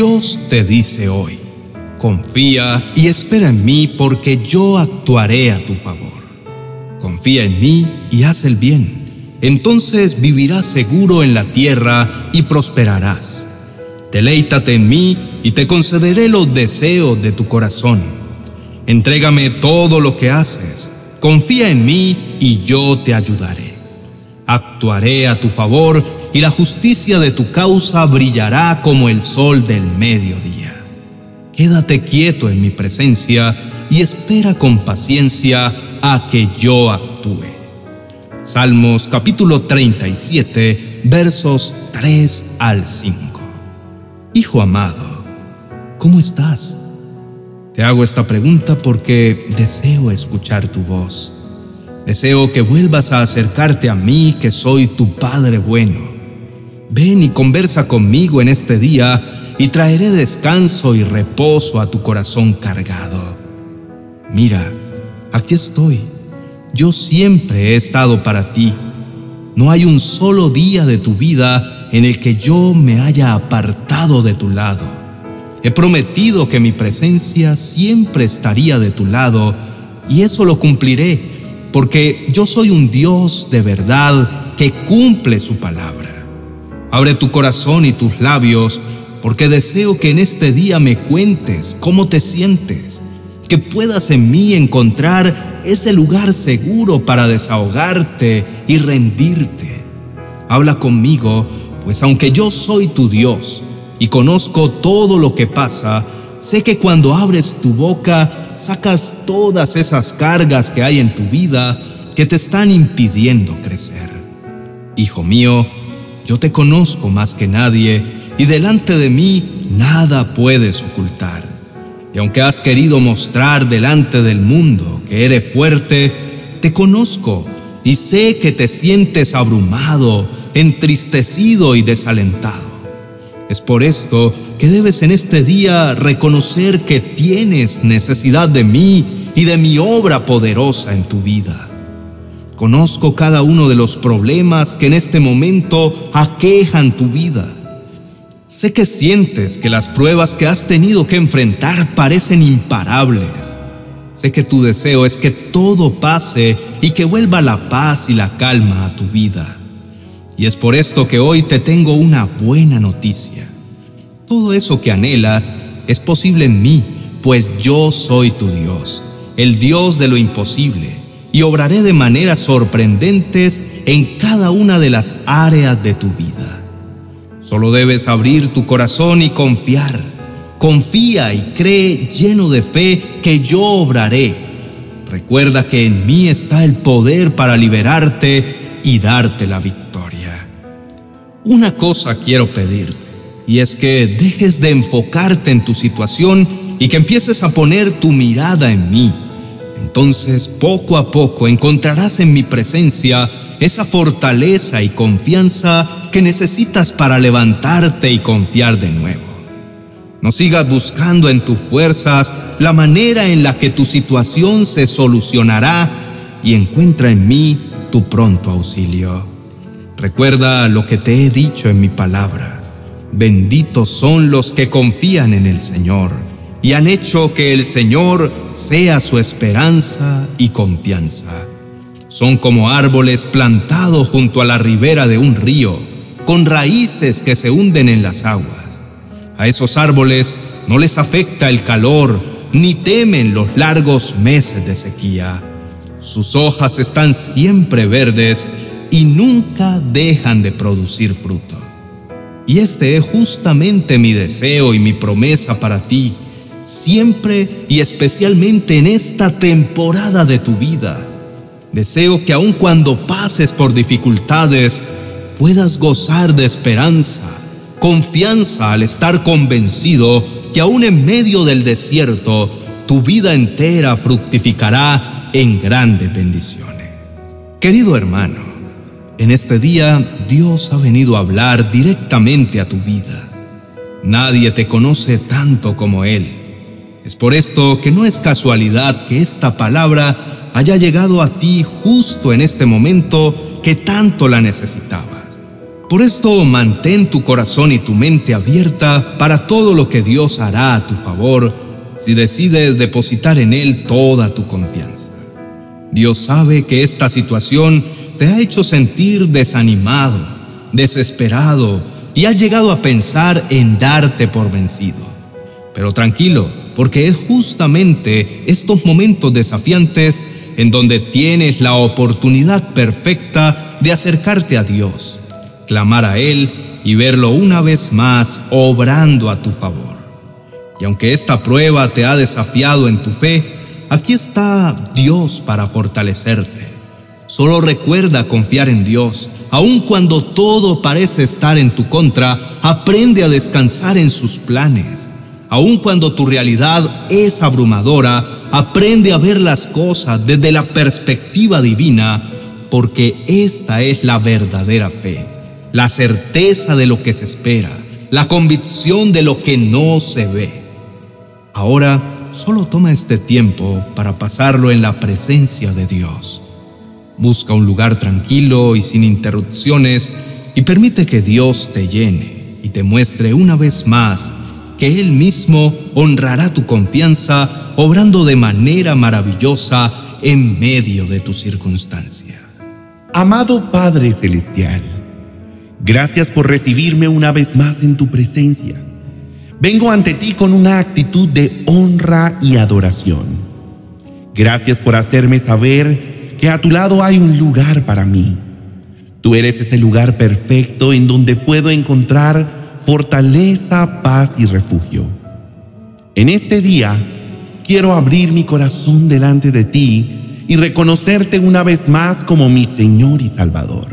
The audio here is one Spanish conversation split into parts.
Dios te dice hoy, confía y espera en mí porque yo actuaré a tu favor. Confía en mí y haz el bien. Entonces vivirás seguro en la tierra y prosperarás. Deleítate en mí y te concederé los deseos de tu corazón. Entrégame todo lo que haces. Confía en mí y yo te ayudaré. Actuaré a tu favor y la justicia de tu causa brillará como el sol del mediodía. Quédate quieto en mi presencia y espera con paciencia a que yo actúe. Salmos capítulo 37 versos 3 al 5. Hijo amado, ¿cómo estás? Te hago esta pregunta porque deseo escuchar tu voz. Deseo que vuelvas a acercarte a mí, que soy tu Padre bueno Ven y conversa conmigo en este día y traeré descanso y reposo a tu corazón cargado. Mira, aquí estoy. Yo siempre he estado para ti. No hay un solo día de tu vida en el que yo me haya apartado de tu lado. He prometido que mi presencia siempre estaría de tu lado y eso lo cumpliré porque yo soy un Dios de verdad que cumple su palabra. Abre tu corazón y tus labios, porque deseo que en este día me cuentes cómo te sientes, que puedas en mí encontrar ese lugar seguro para desahogarte y rendirte. Habla conmigo, pues aunque yo soy tu Dios y conozco todo lo que pasa, sé que cuando abres tu boca sacas todas esas cargas que hay en tu vida que te están impidiendo crecer. Hijo mío, yo te conozco más que nadie y delante de mí nada puedes ocultar. Y aunque has querido mostrar delante del mundo que eres fuerte, te conozco y sé que te sientes abrumado, entristecido y desalentado. Es por esto que debes en este día reconocer que tienes necesidad de mí y de mi obra poderosa en tu vida. Conozco cada uno de los problemas que en este momento aquejan tu vida. Sé que sientes que las pruebas que has tenido que enfrentar parecen imparables. Sé que tu deseo es que todo pase y que vuelva la paz y la calma a tu vida. Y es por esto que hoy te tengo una buena noticia. Todo eso que anhelas es posible en mí, pues yo soy tu Dios, el Dios de lo imposible y obraré de maneras sorprendentes en cada una de las áreas de tu vida. Solo debes abrir tu corazón y confiar. Confía y cree lleno de fe que yo obraré. Recuerda que en mí está el poder para liberarte y darte la victoria. Una cosa quiero pedirte, y es que dejes de enfocarte en tu situación y que empieces a poner tu mirada en mí entonces poco a poco encontrarás en mi presencia esa fortaleza y confianza que necesitas para levantarte y confiar de nuevo. No sigas buscando en tus fuerzas la manera en la que tu situación se solucionará y encuentra en mí tu pronto auxilio. Recuerda lo que te he dicho en mi palabra. Benditos son los que confían en el Señor y han hecho que el Señor sea su esperanza y confianza. Son como árboles plantados junto a la ribera de un río, con raíces que se hunden en las aguas. A esos árboles no les afecta el calor, ni temen los largos meses de sequía. Sus hojas están siempre verdes y nunca dejan de producir fruto. Y este es justamente mi deseo y mi promesa para ti, siempre y especialmente en esta temporada de tu vida. Deseo que aun cuando pases por dificultades, puedas gozar de esperanza, confianza al estar convencido que aún en medio del desierto, tu vida entera fructificará en grandes bendiciones. Querido hermano, en este día Dios ha venido a hablar directamente a tu vida. Nadie te conoce tanto como Él. Es por esto que no es casualidad que esta palabra haya llegado a ti justo en este momento que tanto la necesitabas. Por esto mantén tu corazón y tu mente abierta para todo lo que Dios hará a tu favor si decides depositar en Él toda tu confianza. Dios sabe que esta situación te ha hecho sentir desanimado, desesperado y has llegado a pensar en darte por vencido. Pero tranquilo, porque es justamente estos momentos desafiantes en donde tienes la oportunidad perfecta de acercarte a Dios, clamar a Él y verlo una vez más obrando a tu favor. Y aunque esta prueba te ha desafiado en tu fe, aquí está Dios para fortalecerte. Solo recuerda confiar en Dios. Aun cuando todo parece estar en tu contra, aprende a descansar en sus planes. Aun cuando tu realidad es abrumadora, aprende a ver las cosas desde la perspectiva divina, porque esta es la verdadera fe, la certeza de lo que se espera, la convicción de lo que no se ve. Ahora, solo toma este tiempo para pasarlo en la presencia de Dios. Busca un lugar tranquilo y sin interrupciones y permite que Dios te llene y te muestre una vez más que Él mismo honrará tu confianza obrando de manera maravillosa en medio de tu circunstancia. Amado Padre Celestial, gracias por recibirme una vez más en tu presencia. Vengo ante ti con una actitud de honra y adoración. Gracias por hacerme saber que a tu lado hay un lugar para mí. Tú eres ese lugar perfecto en donde puedo encontrar fortaleza, paz y refugio. En este día quiero abrir mi corazón delante de ti y reconocerte una vez más como mi Señor y Salvador,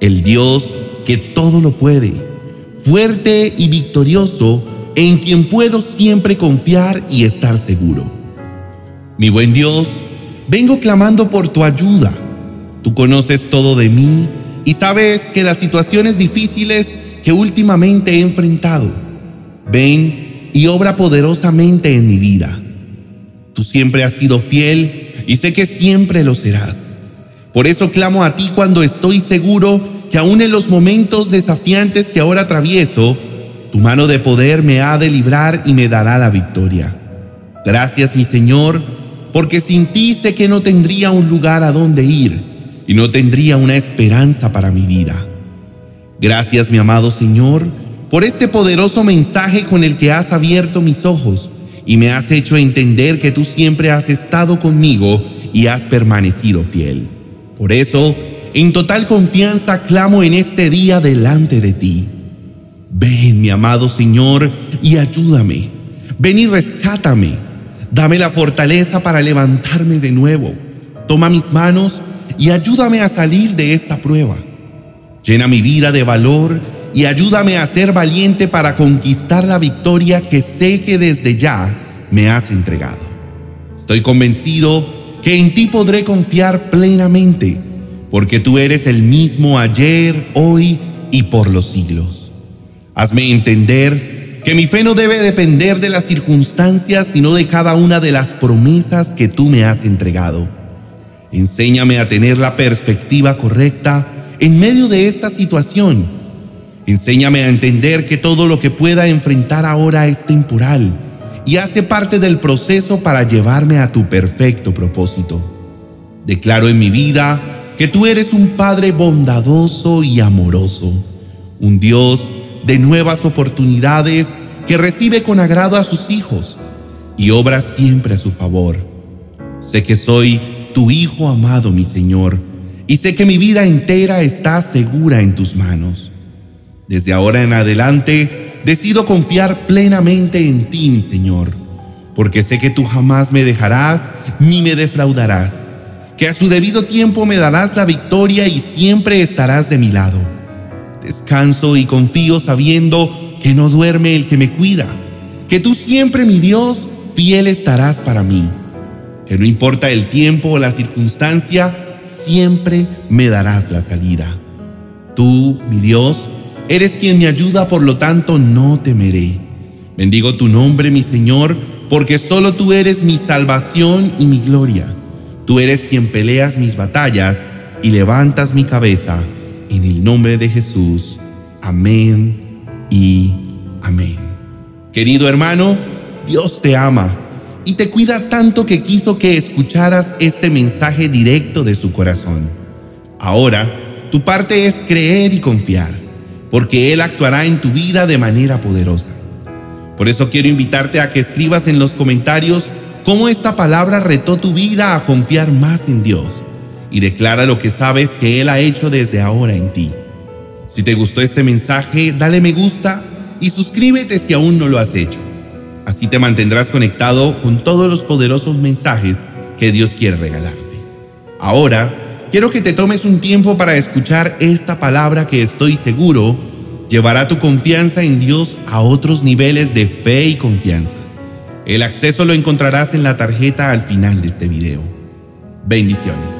el Dios que todo lo puede, fuerte y victorioso, en quien puedo siempre confiar y estar seguro. Mi buen Dios, vengo clamando por tu ayuda. Tú conoces todo de mí y sabes que las situaciones difíciles que últimamente he enfrentado. Ven y obra poderosamente en mi vida. Tú siempre has sido fiel y sé que siempre lo serás. Por eso clamo a ti cuando estoy seguro que aún en los momentos desafiantes que ahora atravieso, tu mano de poder me ha de librar y me dará la victoria. Gracias mi Señor, porque sin ti sé que no tendría un lugar a donde ir y no tendría una esperanza para mi vida. Gracias, mi amado Señor, por este poderoso mensaje con el que has abierto mis ojos y me has hecho entender que tú siempre has estado conmigo y has permanecido fiel. Por eso, en total confianza clamo en este día delante de ti. Ven, mi amado Señor, y ayúdame. Ven y rescátame. Dame la fortaleza para levantarme de nuevo. Toma mis manos y ayúdame a salir de esta prueba. Llena mi vida de valor y ayúdame a ser valiente para conquistar la victoria que sé que desde ya me has entregado. Estoy convencido que en ti podré confiar plenamente, porque tú eres el mismo ayer, hoy y por los siglos. Hazme entender que mi fe no debe depender de las circunstancias, sino de cada una de las promesas que tú me has entregado. Enséñame a tener la perspectiva correcta en medio de esta situación. Enséñame a entender que todo lo que pueda enfrentar ahora es temporal y hace parte del proceso para llevarme a tu perfecto propósito. Declaro en mi vida que tú eres un Padre bondadoso y amoroso, un Dios de nuevas oportunidades que recibe con agrado a sus hijos y obra siempre a su favor. Sé que soy tu Hijo amado, mi Señor, y sé que mi vida entera está segura en tus manos. Desde ahora en adelante decido confiar plenamente en ti, mi Señor, porque sé que tú jamás me dejarás ni me defraudarás, que a su debido tiempo me darás la victoria y siempre estarás de mi lado. Descanso y confío sabiendo que no duerme el que me cuida, que tú siempre, mi Dios, fiel estarás para mí, que no importa el tiempo o la circunstancia, siempre me darás la salida. Tú, mi Dios, eres quien me ayuda, por lo tanto no temeré. Bendigo tu nombre, mi Señor, porque solo tú eres mi salvación y mi gloria. Tú eres quien peleas mis batallas y levantas mi cabeza en el nombre de Jesús. Amén y amén. Querido hermano, Dios te ama y te cuida tanto que quiso que escucharas este mensaje directo de su corazón. Ahora, tu parte es creer y confiar, porque Él actuará en tu vida de manera poderosa. Por eso quiero invitarte a que escribas en los comentarios cómo esta palabra retó tu vida a confiar más en Dios y declara lo que sabes que Él ha hecho desde ahora en ti. Si te gustó este mensaje, dale me gusta y suscríbete si aún no lo has hecho. Así te mantendrás conectado con todos los poderosos mensajes que Dios quiere regalarte. Ahora, quiero que te tomes un tiempo para escuchar esta palabra que estoy seguro llevará tu confianza en Dios a otros niveles de fe y confianza. El acceso lo encontrarás en la tarjeta al final de este video. Bendiciones.